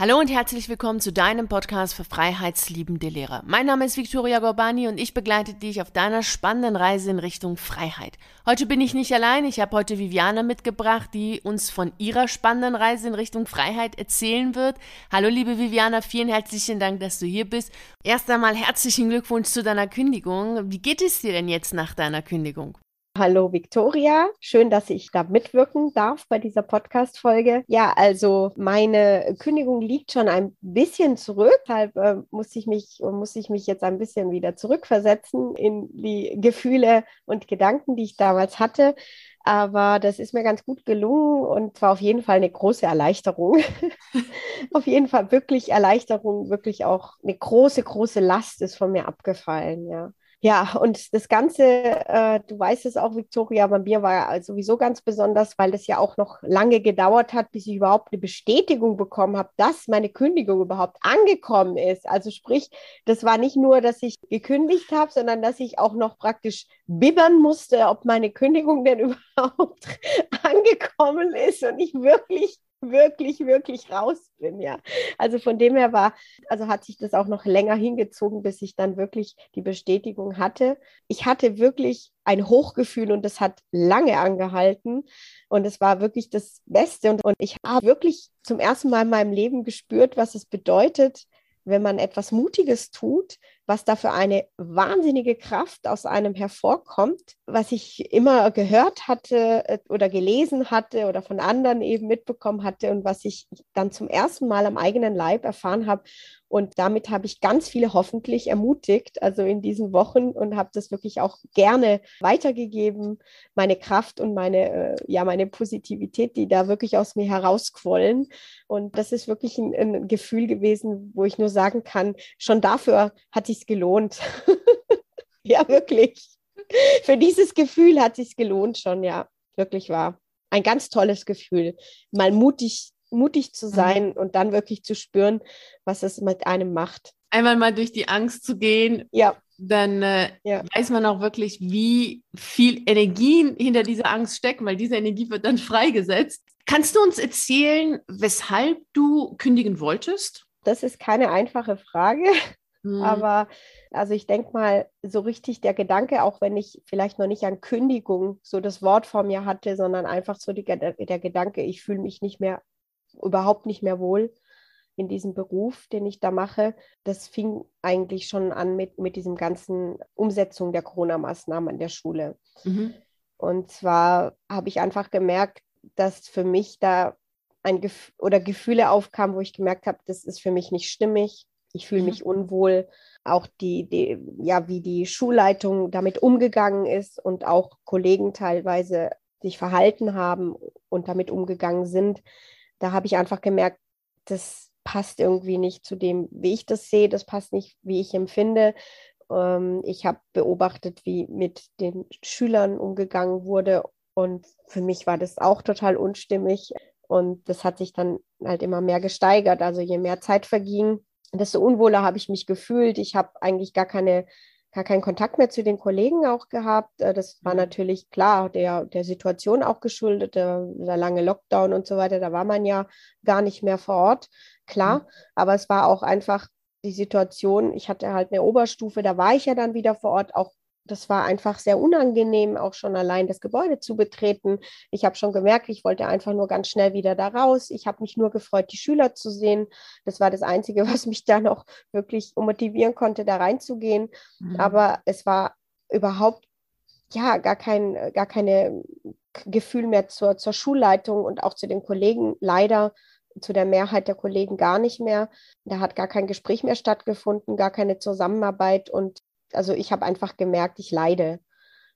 Hallo und herzlich willkommen zu deinem Podcast für freiheitsliebende Lehrer. Mein Name ist Victoria Gorbani und ich begleite dich auf deiner spannenden Reise in Richtung Freiheit. Heute bin ich nicht allein, ich habe heute Viviana mitgebracht, die uns von ihrer spannenden Reise in Richtung Freiheit erzählen wird. Hallo liebe Viviana, vielen herzlichen Dank, dass du hier bist. Erst einmal herzlichen Glückwunsch zu deiner Kündigung. Wie geht es dir denn jetzt nach deiner Kündigung? Hallo Victoria, schön, dass ich da mitwirken darf bei dieser Podcast-Folge. Ja, also meine Kündigung liegt schon ein bisschen zurück, deshalb äh, muss ich mich muss ich mich jetzt ein bisschen wieder zurückversetzen in die Gefühle und Gedanken, die ich damals hatte. Aber das ist mir ganz gut gelungen und war auf jeden Fall eine große Erleichterung. auf jeden Fall wirklich Erleichterung, wirklich auch eine große, große Last ist von mir abgefallen, ja. Ja, und das Ganze, äh, du weißt es auch, Victoria, bei mir war sowieso ganz besonders, weil das ja auch noch lange gedauert hat, bis ich überhaupt eine Bestätigung bekommen habe, dass meine Kündigung überhaupt angekommen ist. Also sprich, das war nicht nur, dass ich gekündigt habe, sondern dass ich auch noch praktisch bibbern musste, ob meine Kündigung denn überhaupt angekommen ist und ich wirklich wirklich, wirklich raus bin, ja. Also von dem her war, also hat sich das auch noch länger hingezogen, bis ich dann wirklich die Bestätigung hatte. Ich hatte wirklich ein Hochgefühl und das hat lange angehalten und es war wirklich das Beste und, und ich habe wirklich zum ersten Mal in meinem Leben gespürt, was es bedeutet, wenn man etwas Mutiges tut, was da für eine wahnsinnige Kraft aus einem hervorkommt, was ich immer gehört hatte äh, oder gelesen hatte oder von anderen eben mitbekommen hatte und was ich dann zum ersten Mal am eigenen Leib erfahren habe. Und damit habe ich ganz viele hoffentlich ermutigt, also in diesen Wochen und habe das wirklich auch gerne weitergegeben, meine Kraft und meine, äh, ja, meine Positivität, die da wirklich aus mir herausquollen. Und das ist wirklich ein, ein Gefühl gewesen, wo ich nur sagen kann, schon dafür hatte ich sich's gelohnt. ja, wirklich. Für dieses Gefühl hat sich's gelohnt schon, ja. Wirklich war ein ganz tolles Gefühl, mal mutig, mutig zu mhm. sein mhm. und dann wirklich zu spüren, was es mit einem macht. Einmal mal durch die Angst zu gehen. Ja dann äh, ja. weiß man auch wirklich, wie viel Energie hinter dieser Angst steckt, weil diese Energie wird dann freigesetzt. Kannst du uns erzählen, weshalb du kündigen wolltest? Das ist keine einfache Frage. Mhm. Aber also ich denke mal, so richtig der Gedanke, auch wenn ich vielleicht noch nicht an Kündigung so das Wort vor mir hatte, sondern einfach so die, der Gedanke, ich fühle mich nicht mehr, überhaupt nicht mehr wohl in diesem Beruf, den ich da mache. Das fing eigentlich schon an mit, mit diesem ganzen Umsetzung der Corona-Maßnahmen an der Schule. Mhm. Und zwar habe ich einfach gemerkt, dass für mich da ein Gef oder Gefühle aufkamen, wo ich gemerkt habe, das ist für mich nicht stimmig ich fühle mich unwohl. Auch die, die, ja, wie die Schulleitung damit umgegangen ist und auch Kollegen teilweise sich verhalten haben und damit umgegangen sind. Da habe ich einfach gemerkt, das passt irgendwie nicht zu dem, wie ich das sehe, das passt nicht, wie ich empfinde. Ähm, ich habe beobachtet, wie mit den Schülern umgegangen wurde und für mich war das auch total unstimmig und das hat sich dann halt immer mehr gesteigert. Also je mehr Zeit verging, desto unwohler habe ich mich gefühlt. Ich habe eigentlich gar keine gar keinen Kontakt mehr zu den Kollegen auch gehabt. Äh, das war mhm. natürlich klar der, der Situation auch geschuldet, der, der, lange Lockdown und so weiter. Da war man ja gar nicht mehr vor Ort, klar. Mhm. Aber es war auch einfach die Situation, ich hatte halt eine Oberstufe, da war ich ja dann wieder vor Ort, auch das war einfach sehr unangenehm, auch schon allein das Gebäude zu betreten. Ich habe schon gemerkt, ich wollte einfach nur ganz schnell wieder da raus. Ich habe mich nur gefreut, die Schüler zu sehen. Das war das Einzige, was mich da noch wirklich motivieren konnte, da reinzugehen. Mhm. Aber es war überhaupt ja gar kein gar keine Gefühl mehr zur, zur Schulleitung und auch zu den Kollegen leider zu der Mehrheit der Kollegen gar nicht mehr. Da hat gar kein Gespräch mehr stattgefunden, gar keine Zusammenarbeit und also ich habe einfach gemerkt, ich leide.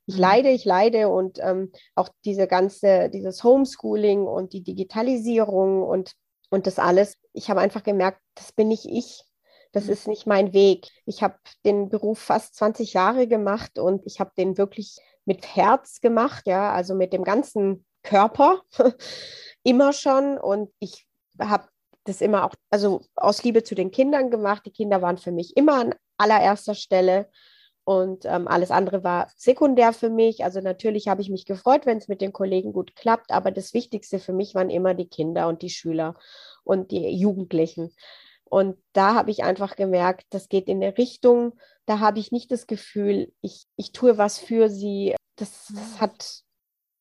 Ich mhm. leide, ich leide und ähm, auch diese ganze, dieses Homeschooling und die Digitalisierung und, und das alles. Ich habe einfach gemerkt, das bin nicht ich. Das mhm. ist nicht mein Weg. Ich habe den Beruf fast 20 Jahre gemacht und ich habe den wirklich mit Herz gemacht, ja, also mit dem ganzen Körper immer schon. Und ich habe das immer auch, also aus Liebe zu den Kindern gemacht. Die Kinder waren für mich immer an allererster Stelle. Und ähm, alles andere war sekundär für mich. Also natürlich habe ich mich gefreut, wenn es mit den Kollegen gut klappt, aber das Wichtigste für mich waren immer die Kinder und die Schüler. und die Jugendlichen. Und da habe ich einfach gemerkt, das geht in eine Richtung, da habe ich nicht das Gefühl, ich, ich tue was für sie. Das, das hat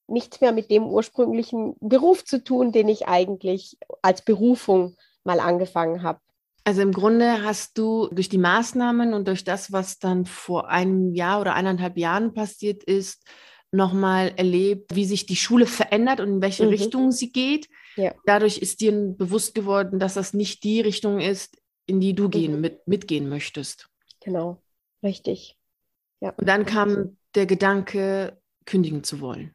nichts mehr mit dem ursprünglichen Beruf zu tun, den ich eigentlich als Berufung mal angefangen habe. Also im Grunde hast du durch die Maßnahmen und durch das, was dann vor einem Jahr oder eineinhalb Jahren passiert ist, nochmal erlebt, wie sich die Schule verändert und in welche mhm. Richtung sie geht. Ja. Dadurch ist dir bewusst geworden, dass das nicht die Richtung ist, in die du mhm. gehen, mit, mitgehen möchtest. Genau, richtig. Ja. Und dann kam der Gedanke, kündigen zu wollen.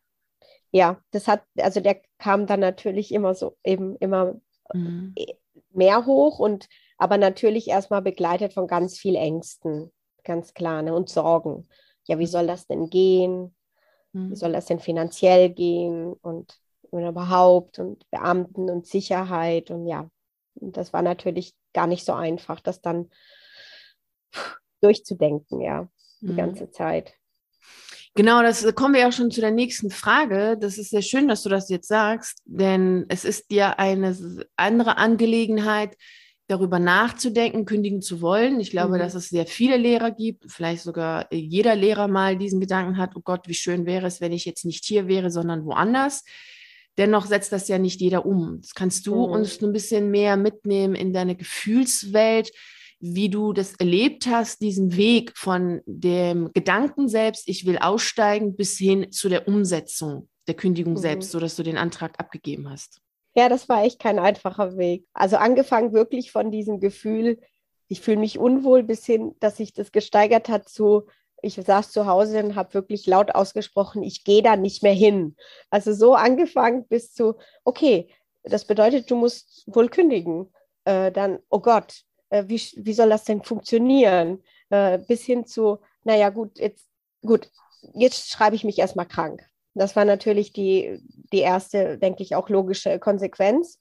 Ja, das hat, also der kam dann natürlich immer so eben immer mhm. mehr hoch und aber natürlich erstmal begleitet von ganz viel Ängsten, ganz klar, ne, und Sorgen. Ja, wie mhm. soll das denn gehen? Wie mhm. soll das denn finanziell gehen und, und überhaupt und Beamten und Sicherheit und ja, und das war natürlich gar nicht so einfach, das dann durchzudenken, ja, die mhm. ganze Zeit. Genau, das kommen wir ja schon zu der nächsten Frage. Das ist sehr schön, dass du das jetzt sagst, denn es ist ja eine andere Angelegenheit, darüber nachzudenken, kündigen zu wollen. Ich glaube, mhm. dass es sehr viele Lehrer gibt, vielleicht sogar jeder Lehrer mal diesen Gedanken hat, oh Gott, wie schön wäre es, wenn ich jetzt nicht hier wäre, sondern woanders. Dennoch setzt das ja nicht jeder um. Das kannst du mhm. uns ein bisschen mehr mitnehmen in deine Gefühlswelt, wie du das erlebt hast, diesen Weg von dem Gedanken selbst, ich will aussteigen, bis hin zu der Umsetzung der Kündigung mhm. selbst, sodass du den Antrag abgegeben hast. Ja, das war echt kein einfacher Weg. Also angefangen wirklich von diesem Gefühl, ich fühle mich unwohl, bis hin, dass sich das gesteigert hat zu, ich saß zu Hause und habe wirklich laut ausgesprochen, ich gehe da nicht mehr hin. Also so angefangen bis zu, okay, das bedeutet, du musst wohl kündigen. Äh, dann, oh Gott, äh, wie, wie soll das denn funktionieren? Äh, bis hin zu, naja, gut, jetzt, gut, jetzt schreibe ich mich erstmal krank. Das war natürlich die, die erste, denke ich, auch logische Konsequenz.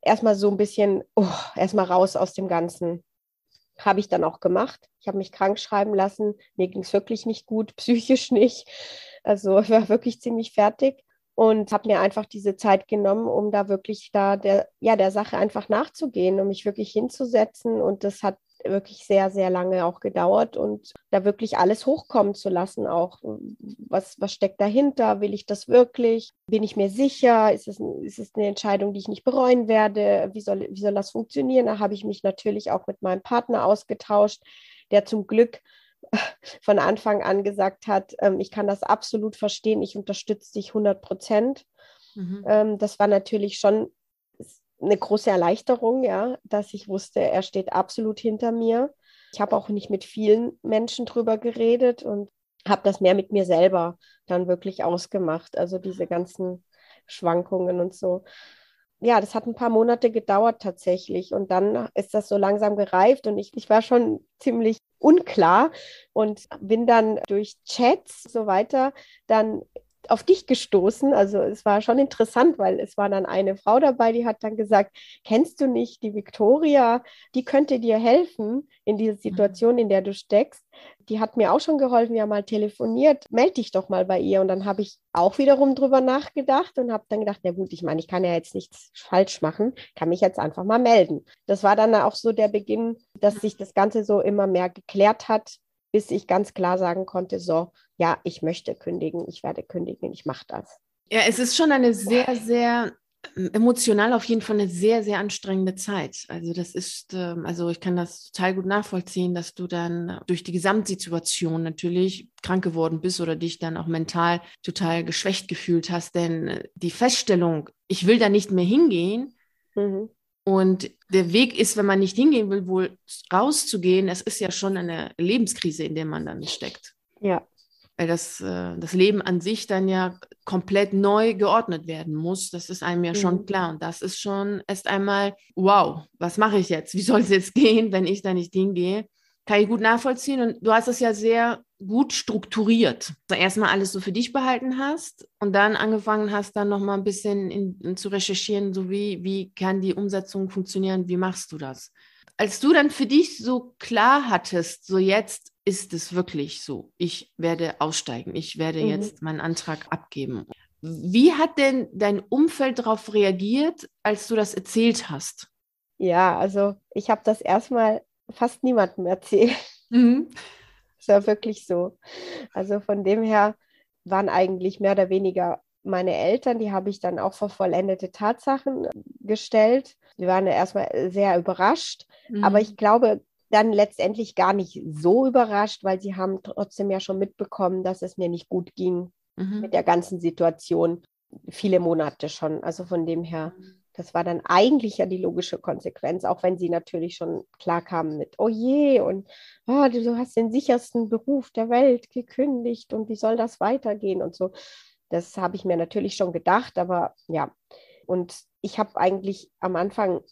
Erstmal so ein bisschen, oh, erstmal raus aus dem Ganzen. Habe ich dann auch gemacht. Ich habe mich krank schreiben lassen. Mir ging es wirklich nicht gut, psychisch nicht. Also ich war wirklich ziemlich fertig und habe mir einfach diese Zeit genommen, um da wirklich da der, ja, der Sache einfach nachzugehen, um mich wirklich hinzusetzen. Und das hat wirklich sehr, sehr lange auch gedauert und da wirklich alles hochkommen zu lassen, auch was, was steckt dahinter, will ich das wirklich, bin ich mir sicher, ist es, ist es eine Entscheidung, die ich nicht bereuen werde, wie soll, wie soll das funktionieren? Da habe ich mich natürlich auch mit meinem Partner ausgetauscht, der zum Glück von Anfang an gesagt hat, ähm, ich kann das absolut verstehen, ich unterstütze dich 100 Prozent. Mhm. Ähm, das war natürlich schon eine große Erleichterung, ja, dass ich wusste, er steht absolut hinter mir. Ich habe auch nicht mit vielen Menschen drüber geredet und habe das mehr mit mir selber dann wirklich ausgemacht. Also diese ganzen Schwankungen und so. Ja, das hat ein paar Monate gedauert tatsächlich. Und dann ist das so langsam gereift und ich, ich war schon ziemlich unklar und bin dann durch Chats so weiter dann auf dich gestoßen. Also es war schon interessant, weil es war dann eine Frau dabei, die hat dann gesagt, kennst du nicht die Victoria? Die könnte dir helfen in dieser mhm. Situation, in der du steckst. Die hat mir auch schon geholfen, wir haben mal telefoniert. Meld dich doch mal bei ihr. Und dann habe ich auch wiederum drüber nachgedacht und habe dann gedacht, na gut, ich meine, ich kann ja jetzt nichts falsch machen, kann mich jetzt einfach mal melden. Das war dann auch so der Beginn, dass sich das Ganze so immer mehr geklärt hat bis ich ganz klar sagen konnte, so, ja, ich möchte kündigen, ich werde kündigen, ich mache das. Ja, es ist schon eine sehr, sehr ähm, emotional auf jeden Fall eine sehr, sehr anstrengende Zeit. Also das ist, ähm, also ich kann das total gut nachvollziehen, dass du dann durch die Gesamtsituation natürlich krank geworden bist oder dich dann auch mental total geschwächt gefühlt hast. Denn äh, die Feststellung, ich will da nicht mehr hingehen, mhm. Und der Weg ist, wenn man nicht hingehen will, wohl rauszugehen, es ist ja schon eine Lebenskrise, in der man dann steckt. Ja. Weil das, äh, das Leben an sich dann ja komplett neu geordnet werden muss. Das ist einem ja mhm. schon klar. Und das ist schon erst einmal, wow, was mache ich jetzt? Wie soll es jetzt gehen, wenn ich da nicht hingehe? Kann ich gut nachvollziehen. Und du hast es ja sehr gut strukturiert. Also erstmal alles so für dich behalten hast und dann angefangen hast, dann nochmal ein bisschen in, in, zu recherchieren, so wie, wie kann die Umsetzung funktionieren, wie machst du das? Als du dann für dich so klar hattest, so jetzt ist es wirklich so, ich werde aussteigen, ich werde mhm. jetzt meinen Antrag abgeben. Wie hat denn dein Umfeld darauf reagiert, als du das erzählt hast? Ja, also ich habe das erstmal fast niemandem erzählt. Mhm. Das war wirklich so. Also von dem her waren eigentlich mehr oder weniger meine Eltern, die habe ich dann auch vor vollendete Tatsachen gestellt. Die waren erstmal sehr überrascht, mhm. aber ich glaube dann letztendlich gar nicht so überrascht, weil sie haben trotzdem ja schon mitbekommen, dass es mir nicht gut ging mhm. mit der ganzen Situation. Viele Monate schon. Also von dem her, das war dann eigentlich ja die logische Konsequenz, auch wenn sie natürlich schon klar kamen mit, oh je, und oh, du hast den sichersten Beruf der Welt gekündigt und wie soll das weitergehen und so. Das habe ich mir natürlich schon gedacht, aber ja. Und ich habe eigentlich am Anfang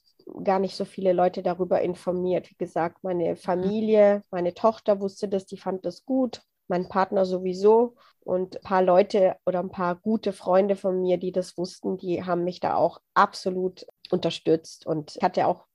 gar nicht so viele Leute darüber informiert. Wie gesagt, meine Familie, meine Tochter wusste das, die fand das gut, mein Partner sowieso und ein paar Leute oder ein paar gute Freunde von mir, die das wussten, die haben mich da auch absolut unterstützt. Und ich hatte auch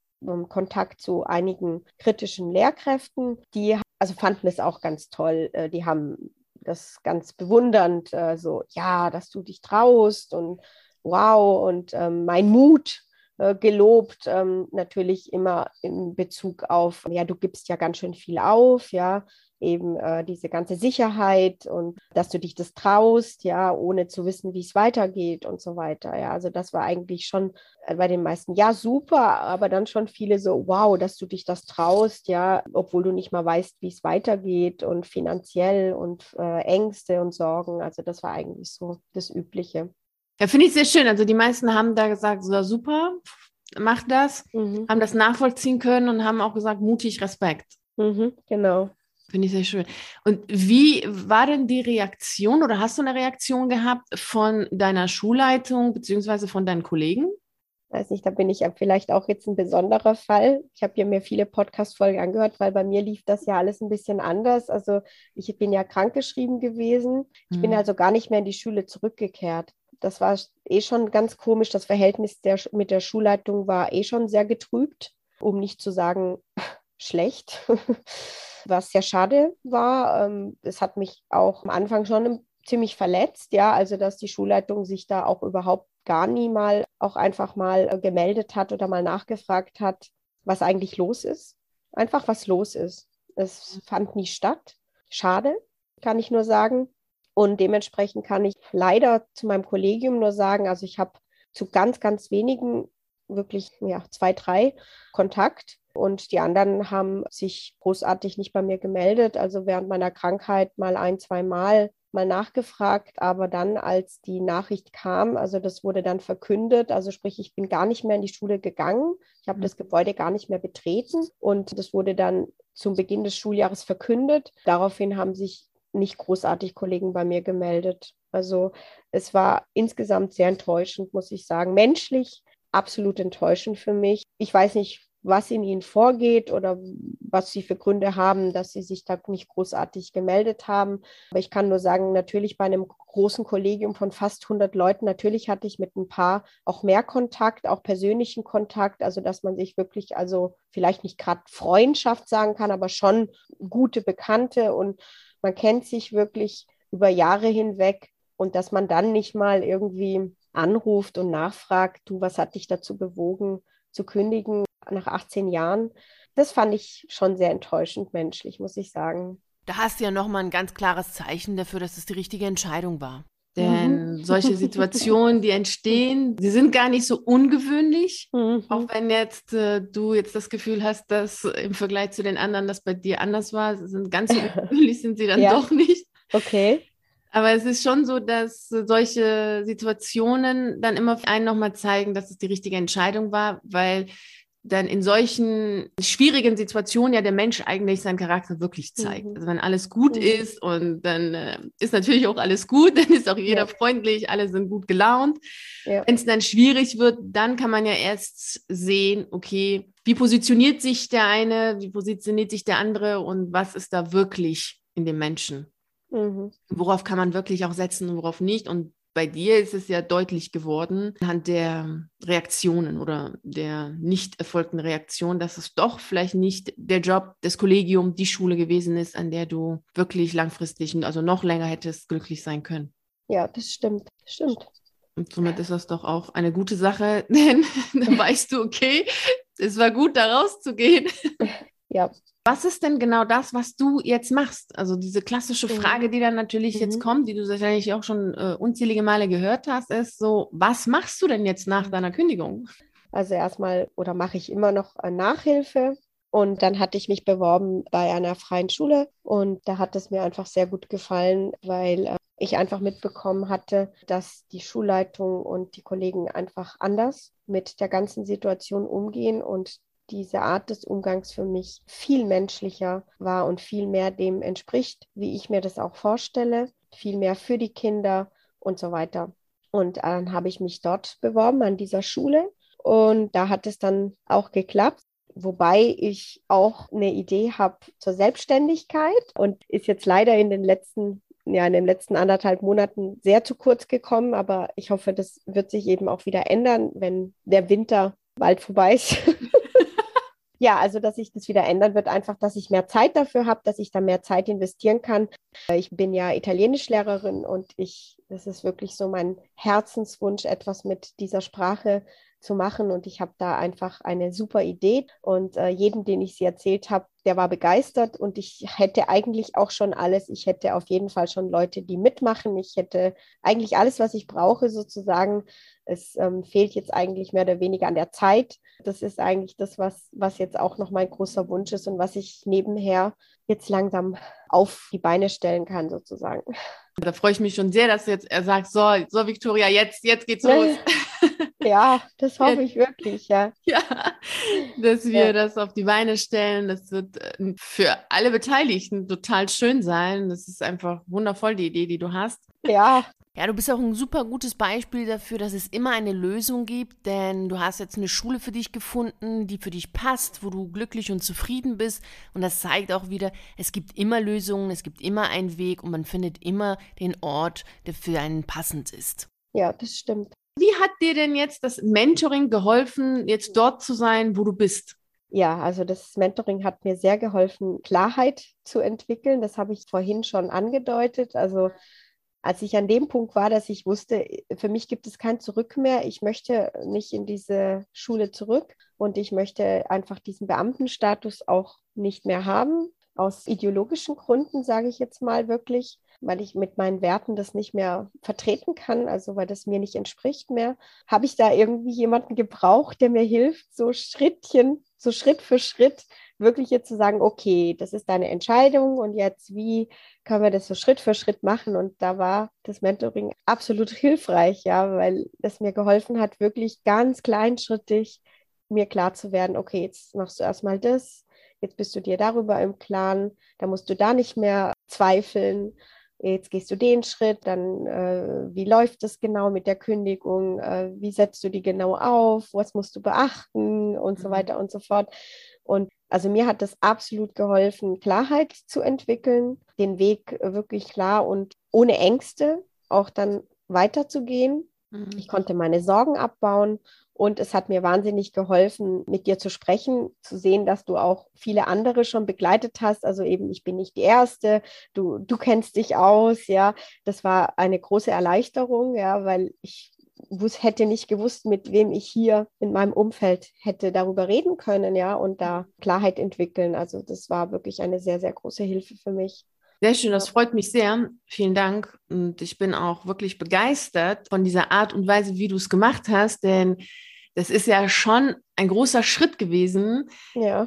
Kontakt zu einigen kritischen Lehrkräften, die also fanden es auch ganz toll. Äh, die haben das ganz bewundernd, äh, so, ja, dass du dich traust und wow, und ähm, mein Mut äh, gelobt, ähm, natürlich immer in Bezug auf, ja, du gibst ja ganz schön viel auf, ja, eben äh, diese ganze Sicherheit und dass du dich das traust, ja, ohne zu wissen, wie es weitergeht und so weiter. Ja, also das war eigentlich schon äh, bei den meisten, ja, super, aber dann schon viele so, wow, dass du dich das traust, ja, obwohl du nicht mal weißt, wie es weitergeht und finanziell und äh, Ängste und Sorgen. Also das war eigentlich so das Übliche. Ja, finde ich sehr schön. Also die meisten haben da gesagt, so super, mach das, mhm. haben das nachvollziehen können und haben auch gesagt, mutig, Respekt. Mhm, genau. Finde ich sehr schön. Und wie war denn die Reaktion oder hast du eine Reaktion gehabt von deiner Schulleitung beziehungsweise von deinen Kollegen? Weiß nicht, da bin ich ja vielleicht auch jetzt ein besonderer Fall. Ich habe ja mir viele Podcast-Folgen angehört, weil bei mir lief das ja alles ein bisschen anders. Also ich bin ja krankgeschrieben gewesen. Ich mhm. bin also gar nicht mehr in die Schule zurückgekehrt. Das war eh schon ganz komisch. Das Verhältnis der, mit der Schulleitung war eh schon sehr getrübt, um nicht zu sagen schlecht. was sehr schade war. Ähm, es hat mich auch am Anfang schon ziemlich verletzt, ja, also dass die Schulleitung sich da auch überhaupt gar nie mal auch einfach mal äh, gemeldet hat oder mal nachgefragt hat, was eigentlich los ist. Einfach was los ist. Es fand nie statt. Schade, kann ich nur sagen. Und dementsprechend kann ich leider zu meinem Kollegium nur sagen, also ich habe zu ganz, ganz wenigen, wirklich ja, zwei, drei Kontakt. Und die anderen haben sich großartig nicht bei mir gemeldet. Also während meiner Krankheit mal ein, zwei Mal mal nachgefragt, aber dann, als die Nachricht kam, also das wurde dann verkündet, also sprich, ich bin gar nicht mehr in die Schule gegangen, ich habe mhm. das Gebäude gar nicht mehr betreten und das wurde dann zum Beginn des Schuljahres verkündet. Daraufhin haben sich nicht großartig Kollegen bei mir gemeldet. Also es war insgesamt sehr enttäuschend, muss ich sagen. Menschlich absolut enttäuschend für mich. Ich weiß nicht, was in ihnen vorgeht oder was sie für Gründe haben, dass sie sich da nicht großartig gemeldet haben. Aber ich kann nur sagen, natürlich bei einem großen Kollegium von fast 100 Leuten, natürlich hatte ich mit ein paar auch mehr Kontakt, auch persönlichen Kontakt, also dass man sich wirklich, also vielleicht nicht gerade Freundschaft sagen kann, aber schon gute Bekannte und man kennt sich wirklich über Jahre hinweg und dass man dann nicht mal irgendwie anruft und nachfragt, du, was hat dich dazu bewogen zu kündigen? Nach 18 Jahren. Das fand ich schon sehr enttäuschend menschlich, muss ich sagen. Da hast du ja nochmal ein ganz klares Zeichen dafür, dass es die richtige Entscheidung war. Denn mhm. solche Situationen, die entstehen, die sind gar nicht so ungewöhnlich. Mhm. Auch wenn jetzt äh, du jetzt das Gefühl hast, dass im Vergleich zu den anderen das bei dir anders war, sind ganz ungewöhnlich sind sie dann ja. doch nicht. Okay. Aber es ist schon so, dass solche Situationen dann immer einen nochmal zeigen, dass es die richtige Entscheidung war, weil dann in solchen schwierigen Situationen ja der Mensch eigentlich seinen Charakter wirklich zeigt. Mhm. Also wenn alles gut mhm. ist und dann äh, ist natürlich auch alles gut, dann ist auch jeder ja. freundlich, alle sind gut gelaunt. Ja. Wenn es dann schwierig wird, dann kann man ja erst sehen, okay, wie positioniert sich der eine, wie positioniert sich der andere und was ist da wirklich in dem Menschen. Mhm. Worauf kann man wirklich auch setzen und worauf nicht. Und bei dir ist es ja deutlich geworden, anhand der Reaktionen oder der nicht erfolgten Reaktion, dass es doch vielleicht nicht der Job, das Kollegium, die Schule gewesen ist, an der du wirklich langfristig, also noch länger hättest glücklich sein können. Ja, das stimmt. Das stimmt. Und somit ist das doch auch eine gute Sache, denn dann weißt du, okay, es war gut, da rauszugehen. Ja. Was ist denn genau das, was du jetzt machst? Also diese klassische. Frage, die dann natürlich mhm. jetzt kommt, die du wahrscheinlich auch schon äh, unzählige Male gehört hast, ist so, was machst du denn jetzt nach mhm. deiner Kündigung? Also erstmal oder mache ich immer noch äh, Nachhilfe und dann hatte ich mich beworben bei einer freien Schule und da hat es mir einfach sehr gut gefallen, weil äh, ich einfach mitbekommen hatte, dass die Schulleitung und die Kollegen einfach anders mit der ganzen Situation umgehen und diese Art des Umgangs für mich viel menschlicher war und viel mehr dem entspricht, wie ich mir das auch vorstelle, viel mehr für die Kinder und so weiter. Und dann habe ich mich dort beworben an dieser Schule und da hat es dann auch geklappt. Wobei ich auch eine Idee habe zur Selbstständigkeit und ist jetzt leider in den letzten ja, in den letzten anderthalb Monaten sehr zu kurz gekommen, aber ich hoffe, das wird sich eben auch wieder ändern, wenn der Winter bald vorbei ist. ja, also dass sich das wieder ändern wird, einfach, dass ich mehr Zeit dafür habe, dass ich da mehr Zeit investieren kann. Ich bin ja Italienischlehrerin und ich, das ist wirklich so mein Herzenswunsch, etwas mit dieser Sprache zu machen. Und ich habe da einfach eine super Idee. Und äh, jedem, den ich sie erzählt habe, der war begeistert. Und ich hätte eigentlich auch schon alles. Ich hätte auf jeden Fall schon Leute, die mitmachen. Ich hätte eigentlich alles, was ich brauche, sozusagen. Es ähm, fehlt jetzt eigentlich mehr oder weniger an der Zeit. Das ist eigentlich das, was, was jetzt auch noch mein großer Wunsch ist und was ich nebenher jetzt langsam auf die Beine stellen kann, sozusagen. Da freue ich mich schon sehr, dass du jetzt er sagt, so, so Victoria, jetzt, jetzt geht's los. Ja, das hoffe ich wirklich, ja. Ja, dass wir ja. das auf die Beine stellen. Das wird äh, für alle Beteiligten total schön sein. Das ist einfach wundervoll, die Idee, die du hast. Ja. Ja, du bist auch ein super gutes Beispiel dafür, dass es immer eine Lösung gibt, denn du hast jetzt eine Schule für dich gefunden, die für dich passt, wo du glücklich und zufrieden bist. Und das zeigt auch wieder, es gibt immer Lösungen, es gibt immer einen Weg und man findet immer den Ort, der für einen passend ist. Ja, das stimmt. Wie hat dir denn jetzt das Mentoring geholfen, jetzt dort zu sein, wo du bist? Ja, also das Mentoring hat mir sehr geholfen, Klarheit zu entwickeln. Das habe ich vorhin schon angedeutet. Also als ich an dem Punkt war, dass ich wusste, für mich gibt es kein Zurück mehr. Ich möchte nicht in diese Schule zurück und ich möchte einfach diesen Beamtenstatus auch nicht mehr haben. Aus ideologischen Gründen, sage ich jetzt mal wirklich weil ich mit meinen Werten das nicht mehr vertreten kann, also weil das mir nicht entspricht mehr, habe ich da irgendwie jemanden gebraucht, der mir hilft, so Schrittchen, so Schritt für Schritt wirklich jetzt zu sagen, okay, das ist deine Entscheidung und jetzt, wie können wir das so Schritt für Schritt machen? Und da war das Mentoring absolut hilfreich, ja, weil es mir geholfen hat, wirklich ganz kleinschrittig mir klar zu werden, okay, jetzt machst du erstmal das, jetzt bist du dir darüber im Klaren, da musst du da nicht mehr zweifeln jetzt gehst du den Schritt, dann äh, wie läuft es genau mit der Kündigung, äh, wie setzt du die genau auf, was musst du beachten und so mhm. weiter und so fort. Und also mir hat das absolut geholfen, Klarheit zu entwickeln, den Weg wirklich klar und ohne Ängste auch dann weiterzugehen. Mhm. Ich konnte meine Sorgen abbauen und es hat mir wahnsinnig geholfen, mit dir zu sprechen, zu sehen, dass du auch viele andere schon begleitet hast. Also eben, ich bin nicht die Erste, du, du kennst dich aus, ja. Das war eine große Erleichterung, ja, weil ich hätte nicht gewusst, mit wem ich hier in meinem Umfeld hätte darüber reden können, ja, und da Klarheit entwickeln. Also das war wirklich eine sehr, sehr große Hilfe für mich. Sehr schön, das freut mich sehr. Vielen Dank. Und ich bin auch wirklich begeistert von dieser Art und Weise, wie du es gemacht hast, denn das ist ja schon ein großer Schritt gewesen. Ja.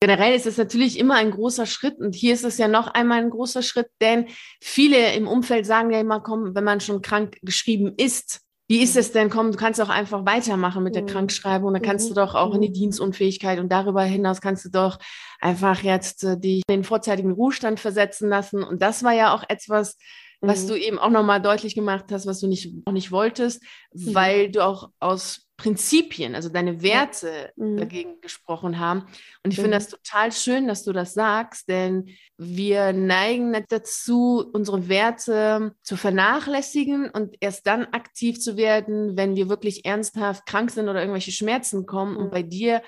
Generell ist es natürlich immer ein großer Schritt und hier ist es ja noch einmal ein großer Schritt, denn viele im Umfeld sagen ja immer, komm, wenn man schon krank geschrieben ist, wie ist es denn? Komm, du kannst auch einfach weitermachen mit der mhm. Krankschreibung. Dann kannst du mhm. doch auch in die mhm. Dienstunfähigkeit und darüber hinaus kannst du doch einfach jetzt äh, dich in den vorzeitigen Ruhestand versetzen lassen. Und das war ja auch etwas, was du eben auch nochmal deutlich gemacht hast, was du nicht, auch nicht wolltest, weil du auch aus Prinzipien, also deine Werte mhm. dagegen gesprochen haben. Und ich mhm. finde das total schön, dass du das sagst, denn wir neigen dazu, unsere Werte zu vernachlässigen und erst dann aktiv zu werden, wenn wir wirklich ernsthaft krank sind oder irgendwelche Schmerzen kommen. Mhm. Und bei dir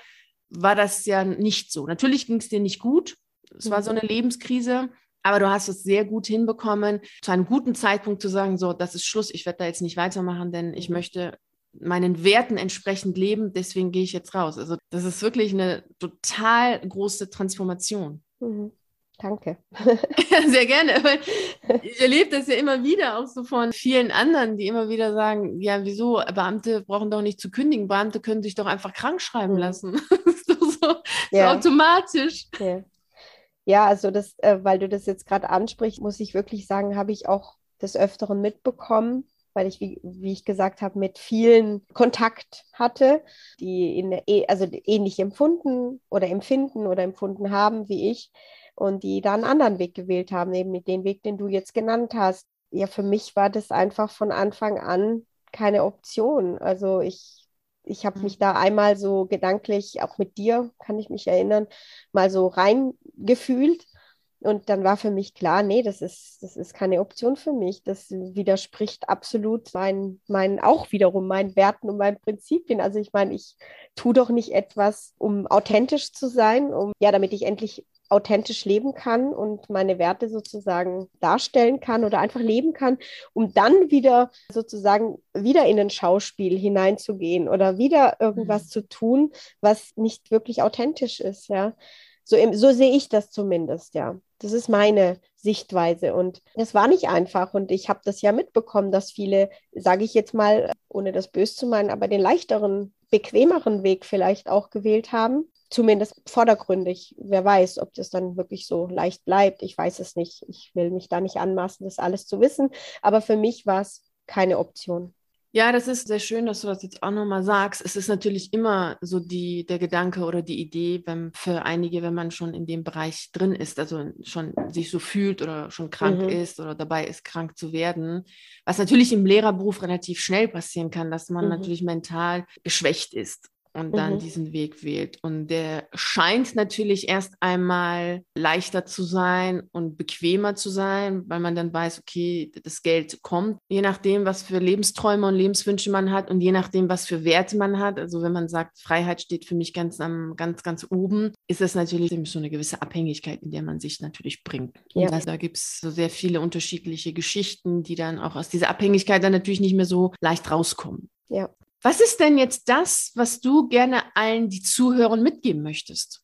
war das ja nicht so. Natürlich ging es dir nicht gut. Es war so mhm. eine Lebenskrise. Aber du hast es sehr gut hinbekommen, zu einem guten Zeitpunkt zu sagen, so, das ist Schluss, ich werde da jetzt nicht weitermachen, denn ich mhm. möchte meinen Werten entsprechend leben, deswegen gehe ich jetzt raus. Also das ist wirklich eine total große Transformation. Mhm. Danke. Sehr gerne. Ich erlebe das ja immer wieder auch so von vielen anderen, die immer wieder sagen, ja, wieso, Beamte brauchen doch nicht zu kündigen, Beamte können sich doch einfach krank schreiben mhm. lassen. das ist doch so, ja. so automatisch. Ja. ja. also das, äh, weil du das jetzt gerade ansprichst, muss ich wirklich sagen, habe ich auch des Öfteren mitbekommen, weil ich, wie, wie ich gesagt habe, mit vielen Kontakt hatte, die in, also ähnlich empfunden oder empfinden oder empfunden haben wie ich und die da einen anderen Weg gewählt haben, eben mit dem Weg, den du jetzt genannt hast. Ja, für mich war das einfach von Anfang an keine Option. Also ich, ich habe mich da einmal so gedanklich, auch mit dir, kann ich mich erinnern, mal so reingefühlt und dann war für mich klar, nee, das ist, das ist keine Option für mich. Das widerspricht absolut meinen, meinen, auch wiederum meinen Werten und meinen Prinzipien. Also ich meine, ich tue doch nicht etwas, um authentisch zu sein, um ja, damit ich endlich authentisch leben kann und meine Werte sozusagen darstellen kann oder einfach leben kann, um dann wieder sozusagen wieder in ein Schauspiel hineinzugehen oder wieder irgendwas mhm. zu tun, was nicht wirklich authentisch ist, ja. So, so sehe ich das zumindest, ja. Das ist meine Sichtweise. Und es war nicht einfach. Und ich habe das ja mitbekommen, dass viele, sage ich jetzt mal, ohne das böse zu meinen, aber den leichteren, bequemeren Weg vielleicht auch gewählt haben. Zumindest vordergründig. Wer weiß, ob das dann wirklich so leicht bleibt. Ich weiß es nicht. Ich will mich da nicht anmaßen, das alles zu wissen. Aber für mich war es keine Option. Ja, das ist sehr schön, dass du das jetzt auch nochmal sagst. Es ist natürlich immer so die, der Gedanke oder die Idee, wenn für einige, wenn man schon in dem Bereich drin ist, also schon sich so fühlt oder schon krank mhm. ist oder dabei ist, krank zu werden, was natürlich im Lehrerberuf relativ schnell passieren kann, dass man mhm. natürlich mental geschwächt ist und dann mhm. diesen Weg wählt. Und der scheint natürlich erst einmal leichter zu sein und bequemer zu sein, weil man dann weiß, okay, das Geld kommt, je nachdem, was für Lebensträume und Lebenswünsche man hat und je nachdem, was für Werte man hat. Also wenn man sagt, Freiheit steht für mich ganz am, ganz, ganz oben, ist es natürlich so eine gewisse Abhängigkeit, in der man sich natürlich bringt. Ja. Und da gibt es so sehr viele unterschiedliche Geschichten, die dann auch aus dieser Abhängigkeit dann natürlich nicht mehr so leicht rauskommen. Ja. Was ist denn jetzt das, was du gerne allen, die zuhören, mitgeben möchtest?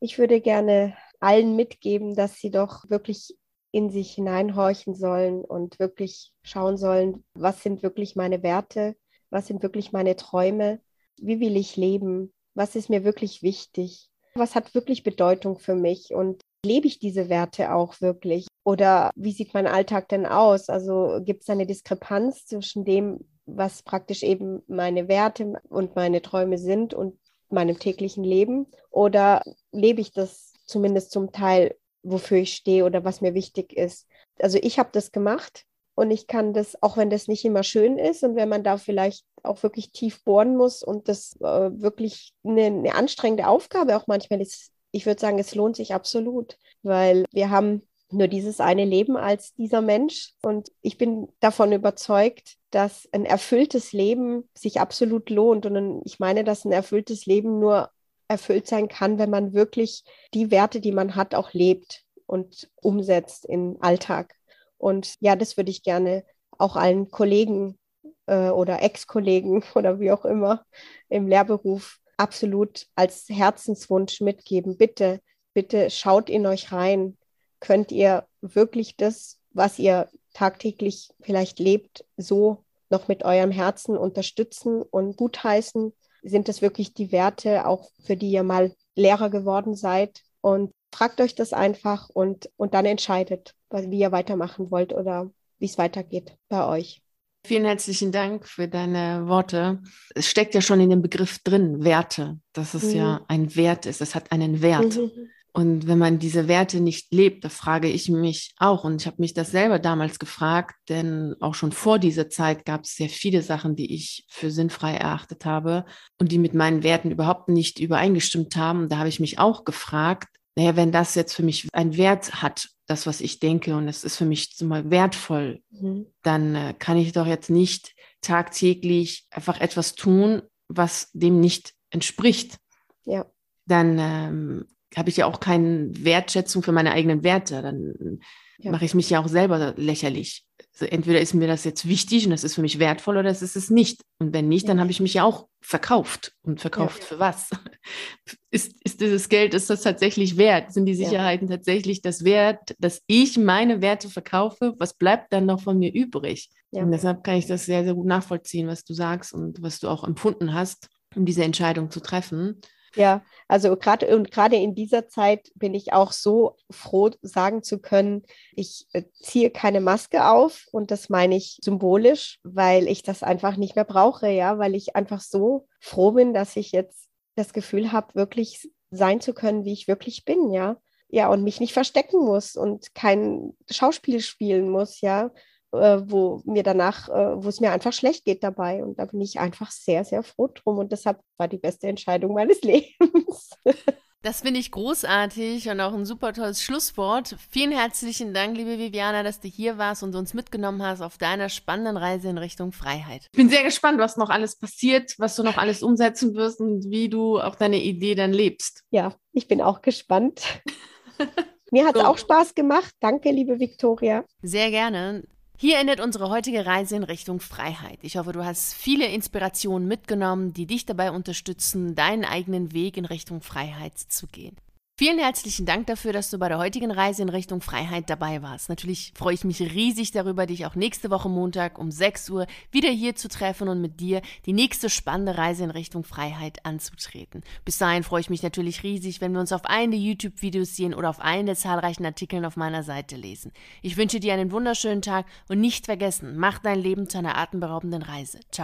Ich würde gerne allen mitgeben, dass sie doch wirklich in sich hineinhorchen sollen und wirklich schauen sollen, was sind wirklich meine Werte, was sind wirklich meine Träume, wie will ich leben, was ist mir wirklich wichtig, was hat wirklich Bedeutung für mich und lebe ich diese Werte auch wirklich? Oder wie sieht mein Alltag denn aus? Also gibt es eine Diskrepanz zwischen dem, was praktisch eben meine Werte und meine Träume sind und meinem täglichen Leben? Oder lebe ich das zumindest zum Teil, wofür ich stehe oder was mir wichtig ist? Also ich habe das gemacht und ich kann das, auch wenn das nicht immer schön ist und wenn man da vielleicht auch wirklich tief bohren muss und das äh, wirklich eine, eine anstrengende Aufgabe auch manchmal ist, ich würde sagen, es lohnt sich absolut, weil wir haben nur dieses eine Leben als dieser Mensch. Und ich bin davon überzeugt, dass ein erfülltes Leben sich absolut lohnt. Und ich meine, dass ein erfülltes Leben nur erfüllt sein kann, wenn man wirklich die Werte, die man hat, auch lebt und umsetzt im Alltag. Und ja, das würde ich gerne auch allen Kollegen äh, oder Ex-Kollegen oder wie auch immer im Lehrberuf absolut als Herzenswunsch mitgeben. Bitte, bitte schaut in euch rein, könnt ihr wirklich das, was ihr tagtäglich vielleicht lebt, so noch mit eurem Herzen unterstützen und gutheißen? Sind das wirklich die Werte, auch für die ihr mal Lehrer geworden seid? Und fragt euch das einfach und, und dann entscheidet, wie ihr weitermachen wollt oder wie es weitergeht bei euch. Vielen herzlichen Dank für deine Worte. Es steckt ja schon in dem Begriff drin, Werte, dass es mhm. ja ein Wert ist. Es hat einen Wert. Mhm. Und wenn man diese Werte nicht lebt, da frage ich mich auch, und ich habe mich das selber damals gefragt, denn auch schon vor dieser Zeit gab es sehr viele Sachen, die ich für sinnfrei erachtet habe und die mit meinen Werten überhaupt nicht übereingestimmt haben. Und da habe ich mich auch gefragt, naja, wenn das jetzt für mich einen Wert hat, das, was ich denke, und es ist für mich zumal wertvoll, mhm. dann äh, kann ich doch jetzt nicht tagtäglich einfach etwas tun, was dem nicht entspricht. Ja. Dann ähm, habe ich ja auch keine Wertschätzung für meine eigenen Werte. Dann ja. mache ich mich ja auch selber lächerlich. Also entweder ist mir das jetzt wichtig und das ist für mich wertvoll oder es ist es nicht. Und wenn nicht, dann habe ich mich ja auch verkauft. Und verkauft ja. für was? Ist, ist dieses Geld, ist das tatsächlich wert? Sind die Sicherheiten ja. tatsächlich das wert, dass ich meine Werte verkaufe? Was bleibt dann noch von mir übrig? Und deshalb kann ich das sehr, sehr gut nachvollziehen, was du sagst und was du auch empfunden hast, um diese Entscheidung zu treffen. Ja, also gerade und gerade in dieser Zeit bin ich auch so froh, sagen zu können, ich äh, ziehe keine Maske auf und das meine ich symbolisch, weil ich das einfach nicht mehr brauche, ja, weil ich einfach so froh bin, dass ich jetzt das Gefühl habe, wirklich sein zu können, wie ich wirklich bin, ja. Ja, und mich nicht verstecken muss und kein Schauspiel spielen muss, ja äh, wo mir danach, äh, wo es mir einfach schlecht geht dabei. Und da bin ich einfach sehr, sehr froh drum. Und deshalb war die beste Entscheidung meines Lebens. Das finde ich großartig und auch ein super tolles Schlusswort. Vielen herzlichen Dank, liebe Viviana, dass du hier warst und uns mitgenommen hast auf deiner spannenden Reise in Richtung Freiheit. Ich bin sehr gespannt, was noch alles passiert, was du noch alles umsetzen wirst und wie du auch deine Idee dann lebst. Ja, ich bin auch gespannt. Mir hat es so. auch Spaß gemacht. Danke, liebe Viktoria. Sehr gerne. Hier endet unsere heutige Reise in Richtung Freiheit. Ich hoffe, du hast viele Inspirationen mitgenommen, die dich dabei unterstützen, deinen eigenen Weg in Richtung Freiheit zu gehen. Vielen herzlichen Dank dafür, dass du bei der heutigen Reise in Richtung Freiheit dabei warst. Natürlich freue ich mich riesig darüber, dich auch nächste Woche Montag um 6 Uhr wieder hier zu treffen und mit dir die nächste spannende Reise in Richtung Freiheit anzutreten. Bis dahin freue ich mich natürlich riesig, wenn wir uns auf einen der YouTube-Videos sehen oder auf einen der zahlreichen Artikeln auf meiner Seite lesen. Ich wünsche dir einen wunderschönen Tag und nicht vergessen, mach dein Leben zu einer atemberaubenden Reise. Ciao.